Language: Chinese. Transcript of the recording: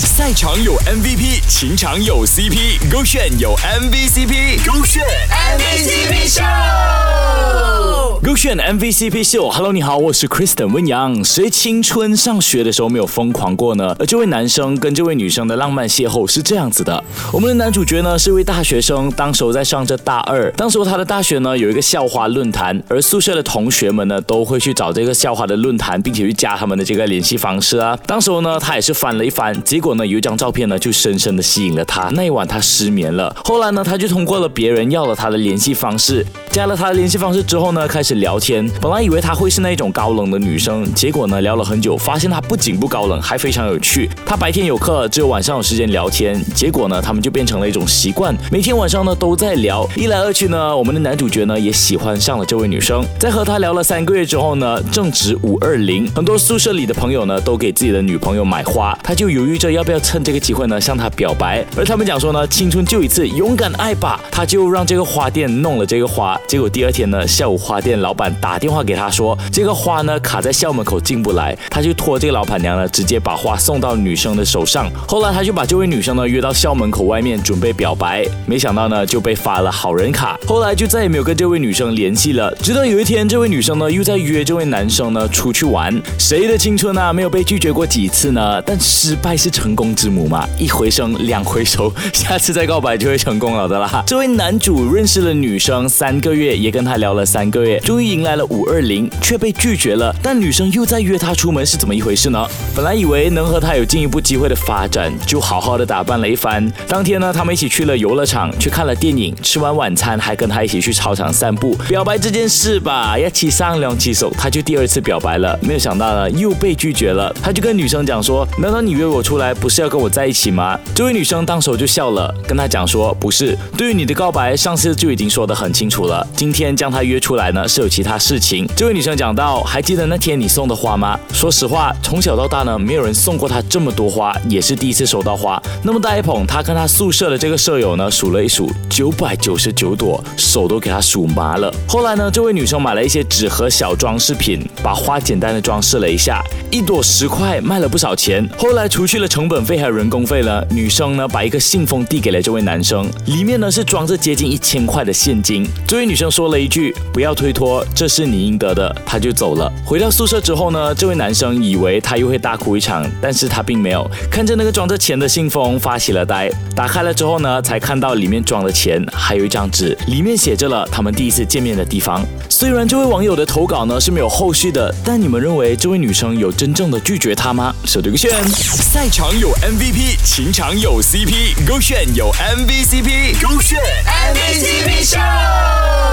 赛场有 MVP，情场有 CP，勾选有 MVCp，勾选。勾选 MVCp 秀，Hello，你好，我是 Kristen 温阳。谁青春上学的时候没有疯狂过呢？而这位男生跟这位女生的浪漫邂逅是这样子的：我们的男主角呢是一位大学生，当时候在上着大二，当时他的大学呢有一个校花论坛，而宿舍的同学们呢都会去找这个校花的论坛，并且去加他们的这个联系方式啊。当时呢他也是翻了一翻，结果呢有一张照片呢就深深的吸引了他。那一晚他失眠了，后来呢他就通过了别人要了他的联系方式，加了他的联系方式之后呢开始。聊天，本来以为她会是那种高冷的女生，结果呢，聊了很久，发现她不仅不高冷，还非常有趣。她白天有课，只有晚上有时间聊天。结果呢，他们就变成了一种习惯，每天晚上呢都在聊。一来二去呢，我们的男主角呢也喜欢上了这位女生。在和她聊了三个月之后呢，正值五二零，很多宿舍里的朋友呢都给自己的女朋友买花，他就犹豫着要不要趁这个机会呢向她表白。而他们讲说呢，青春就一次，勇敢爱吧。他就让这个花店弄了这个花，结果第二天呢，下午花店。老板打电话给他说，这个花呢卡在校门口进不来，他就托这个老板娘呢直接把花送到女生的手上。后来他就把这位女生呢约到校门口外面准备表白，没想到呢就被发了好人卡。后来就再也没有跟这位女生联系了。直到有一天，这位女生呢又在约这位男生呢出去玩。谁的青春啊没有被拒绝过几次呢？但失败是成功之母嘛，一回生两回熟，下次再告白就会成功了的啦。这位男主认识了女生三个月，也跟她聊了三个月。终于迎来了五二零，却被拒绝了。但女生又在约他出门，是怎么一回事呢？本来以为能和他有进一步机会的发展，就好好的打扮了一番。当天呢，他们一起去了游乐场，去看了电影，吃完晚餐还跟他一起去操场散步。表白这件事吧，一起上两起手，他就第二次表白了。没有想到呢，又被拒绝了。他就跟女生讲说：“难道你约我出来不是要跟我在一起吗？”这位女生当时就笑了，跟他讲说：“不是，对于你的告白，上次就已经说得很清楚了。今天将他约出来呢，是。”有其他事情，这位女生讲到，还记得那天你送的花吗？说实话，从小到大呢，没有人送过她这么多花，也是第一次收到花，那么大一捧。她跟她宿舍的这个舍友呢，数了一数，九百九十九朵，手都给她数麻了。后来呢，这位女生买了一些纸盒小装饰品，把花简单的装饰了一下，一朵十块，卖了不少钱。后来除去了成本费还有人工费了，女生呢，把一个信封递给了这位男生，里面呢是装着接近一千块的现金。这位女生说了一句：“不要推脱。”这是你应得的，他就走了。回到宿舍之后呢，这位男生以为他又会大哭一场，但是他并没有。看着那个装着钱的信封，发起了呆。打开了之后呢，才看到里面装的钱，还有一张纸，里面写着了他们第一次见面的地方。虽然这位网友的投稿呢是没有后续的，但你们认为这位女生有真正的拒绝他吗？手对个炫，赛场有 MVP，情场有 CP，勾选有 MVCp，勾选 MVCp 秀。